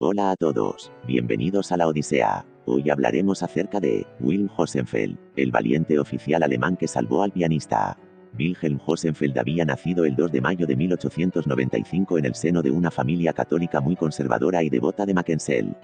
Hola a todos, bienvenidos a la Odisea. Hoy hablaremos acerca de Wilhelm Hosenfeld, el valiente oficial alemán que salvó al pianista. Wilhelm Hosenfeld había nacido el 2 de mayo de 1895 en el seno de una familia católica muy conservadora y devota de Mackensell,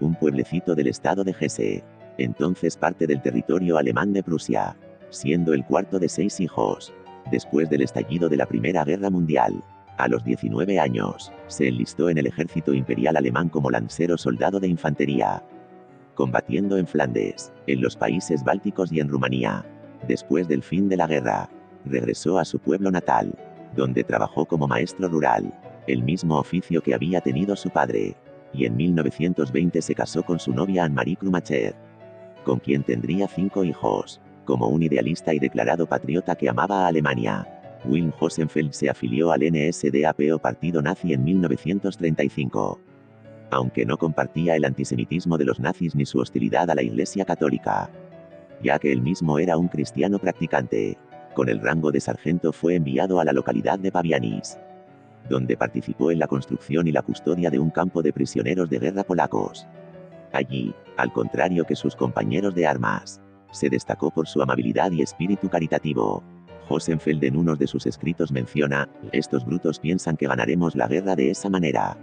un pueblecito del estado de Hesse, entonces parte del territorio alemán de Prusia, siendo el cuarto de seis hijos. Después del estallido de la Primera Guerra Mundial, a los 19 años, se enlistó en el ejército imperial alemán como lancero soldado de infantería, combatiendo en Flandes, en los países bálticos y en Rumanía. Después del fin de la guerra, regresó a su pueblo natal, donde trabajó como maestro rural, el mismo oficio que había tenido su padre, y en 1920 se casó con su novia Anne-Marie Krumacher, con quien tendría cinco hijos, como un idealista y declarado patriota que amaba a Alemania. Wilhelm Hosenfeld se afilió al NSDAP o Partido Nazi en 1935. Aunque no compartía el antisemitismo de los nazis ni su hostilidad a la Iglesia Católica, ya que él mismo era un cristiano practicante. Con el rango de sargento fue enviado a la localidad de Pavianis, donde participó en la construcción y la custodia de un campo de prisioneros de guerra polacos. Allí, al contrario que sus compañeros de armas, se destacó por su amabilidad y espíritu caritativo. Hosenfeld en uno de sus escritos menciona, estos brutos piensan que ganaremos la guerra de esa manera.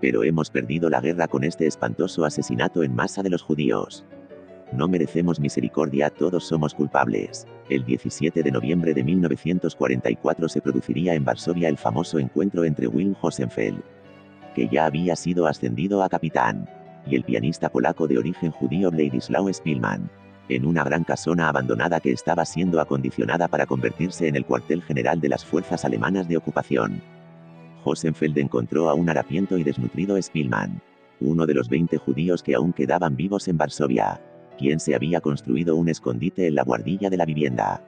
Pero hemos perdido la guerra con este espantoso asesinato en masa de los judíos. No merecemos misericordia, todos somos culpables. El 17 de noviembre de 1944 se produciría en Varsovia el famoso encuentro entre Wilhelm Hosenfeld, que ya había sido ascendido a capitán, y el pianista polaco de origen judío Władysław Spielmann en una gran casona abandonada que estaba siendo acondicionada para convertirse en el cuartel general de las fuerzas alemanas de ocupación. Hosenfeld encontró a un harapiento y desnutrido Spielmann, uno de los 20 judíos que aún quedaban vivos en Varsovia, quien se había construido un escondite en la guardilla de la vivienda.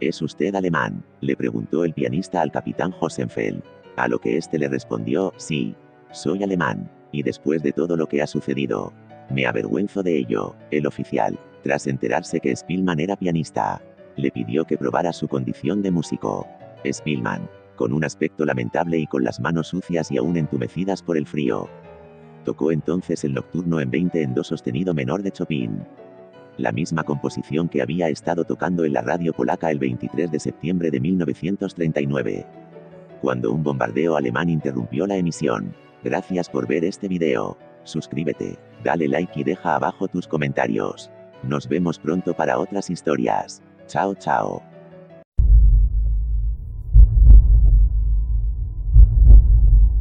¿Es usted alemán? le preguntó el pianista al capitán Hosenfeld, a lo que éste le respondió, sí, soy alemán, y después de todo lo que ha sucedido, me avergüenzo de ello, el oficial, tras enterarse que Spielman era pianista, le pidió que probara su condición de músico. Spielman, con un aspecto lamentable y con las manos sucias y aún entumecidas por el frío, tocó entonces el nocturno en 20 en do sostenido menor de Chopin. La misma composición que había estado tocando en la radio polaca el 23 de septiembre de 1939. Cuando un bombardeo alemán interrumpió la emisión. Gracias por ver este video. Suscríbete, dale like y deja abajo tus comentarios. Nos vemos pronto para otras historias. Chao chao.